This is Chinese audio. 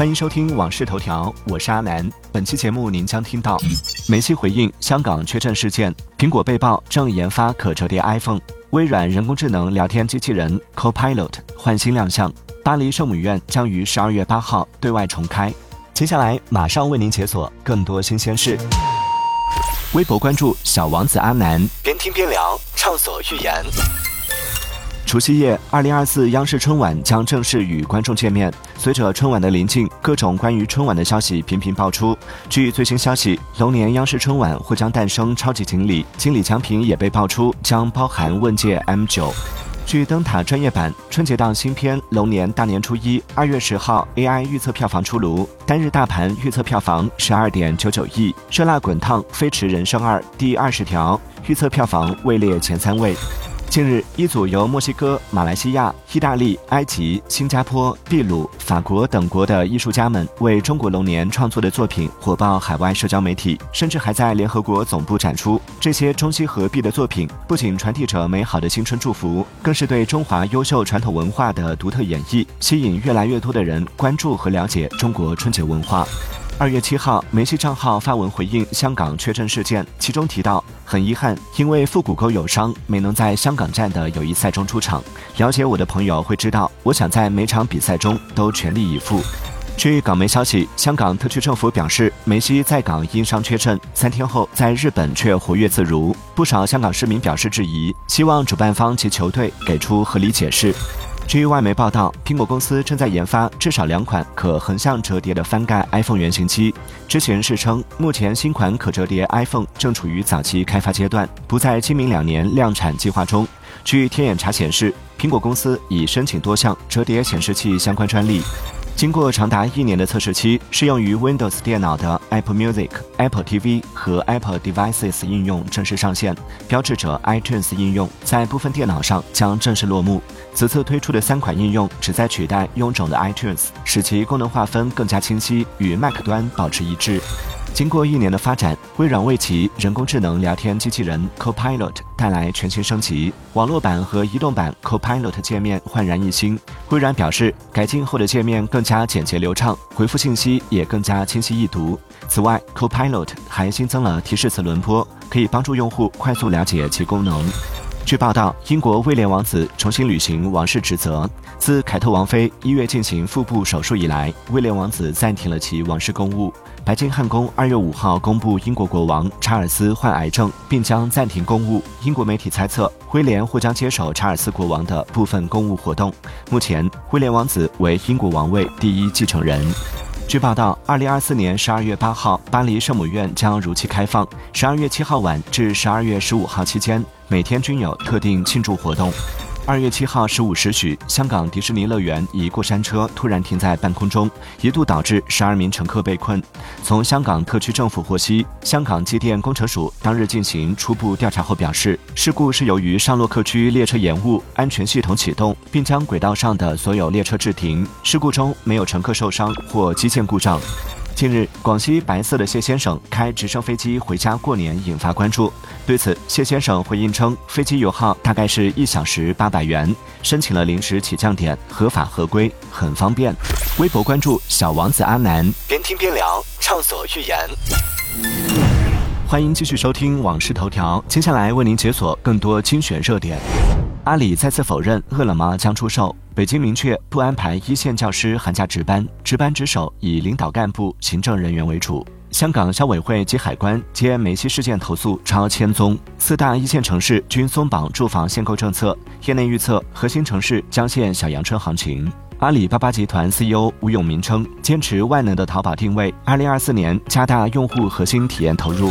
欢迎收听《往事头条》，我是阿南。本期节目您将听到：梅西回应香港缺阵事件，苹果被曝正研发可折叠 iPhone，微软人工智能聊天机器人 Copilot 换新亮相，巴黎圣母院将于十二月八号对外重开。接下来马上为您解锁更多新鲜事。微博关注小王子阿南，边听边聊，畅所欲言。除夕夜，二零二四央视春晚将正式与观众见面。随着春晚的临近，各种关于春晚的消息频频爆出。据最新消息，龙年央视春晚或将诞生超级锦鲤，锦鲤奖品也被爆出将包含问界 M 九。据灯塔专业版，春节档新片《龙年大年初一》二月十号 AI 预测票房出炉，单日大盘预测票房十二点九九亿，《热辣滚烫》《飞驰人生二》第二十条预测票房位列前三位。近日，一组由墨西哥、马来西亚、意大利、埃及、新加坡、秘鲁、法国等国的艺术家们为中国龙年创作的作品火爆海外社交媒体，甚至还在联合国总部展出。这些中西合璧的作品，不仅传递着美好的新春祝福，更是对中华优秀传统文化的独特演绎，吸引越来越多的人关注和了解中国春节文化。二月七号，梅西账号发文回应香港缺阵事件，其中提到很遗憾，因为腹股沟有伤，没能在香港站的友谊赛中出场。了解我的朋友会知道，我想在每场比赛中都全力以赴。据港媒消息，香港特区政府表示，梅西在港因伤缺阵，三天后在日本却活跃自如。不少香港市民表示质疑，希望主办方及球队给出合理解释。据外媒报道，苹果公司正在研发至少两款可横向折叠的翻盖 iPhone 原型机。知情人士称，目前新款可折叠 iPhone 正处于早期开发阶段，不在今明两年量产计划中。据天眼查显示，苹果公司已申请多项折叠显示器相关专利。经过长达一年的测试期，适用于 Windows 电脑的 Apple Music、Apple TV 和 Apple Devices 应用正式上线，标志着 iTunes 应用在部分电脑上将正式落幕。此次推出的三款应用旨在取代臃肿的 iTunes，使其功能划分更加清晰，与 Mac 端保持一致。经过一年的发展，微软为其人工智能聊天机器人 Copilot 带来全新升级，网络版和移动版 Copilot 界面焕然一新。微软表示，改进后的界面更加简洁流畅，回复信息也更加清晰易读。此外，Copilot 还新增了提示词轮播，可以帮助用户快速了解其功能。据报道，英国威廉王子重新履行王室职责。自凯特王妃一月进行腹部手术以来，威廉王子暂停了其王室公务。白金汉宫二月五号公布，英国国王查尔斯患癌症，并将暂停公务。英国媒体猜测，威廉或将接手查尔斯国王的部分公务活动。目前，威廉王子为英国王位第一继承人。据报道，二零二四年十二月八号，巴黎圣母院将如期开放。十二月七号晚至十二月十五号期间，每天均有特定庆祝活动。二月七号十五时许，香港迪士尼乐园一过山车突然停在半空中，一度导致十二名乘客被困。从香港特区政府获悉，香港机电工程署当日进行初步调查后表示，事故是由于上洛克区列车延误，安全系统启动，并将轨道上的所有列车制停。事故中没有乘客受伤或机件故障。近日，广西白色的谢先生开直升飞机回家过年，引发关注。对此，谢先生回应称，飞机油耗大概是一小时八百元，申请了临时起降点，合法合规，很方便。微博关注小王子阿南，边听边聊，畅所欲言。欢迎继续收听《往事头条》，接下来为您解锁更多精选热点。阿里再次否认饿了么将出售。北京明确不安排一线教师寒假值班，值班值守以领导干部、行政人员为主。香港消委会及海关接梅西事件投诉超千宗，四大一线城市均松绑住房限购政策，业内预测核心城市将现小阳春行情。阿里巴巴集团 CEO 吴永明称，坚持万能的淘宝定位，二零二四年加大用户核心体验投入。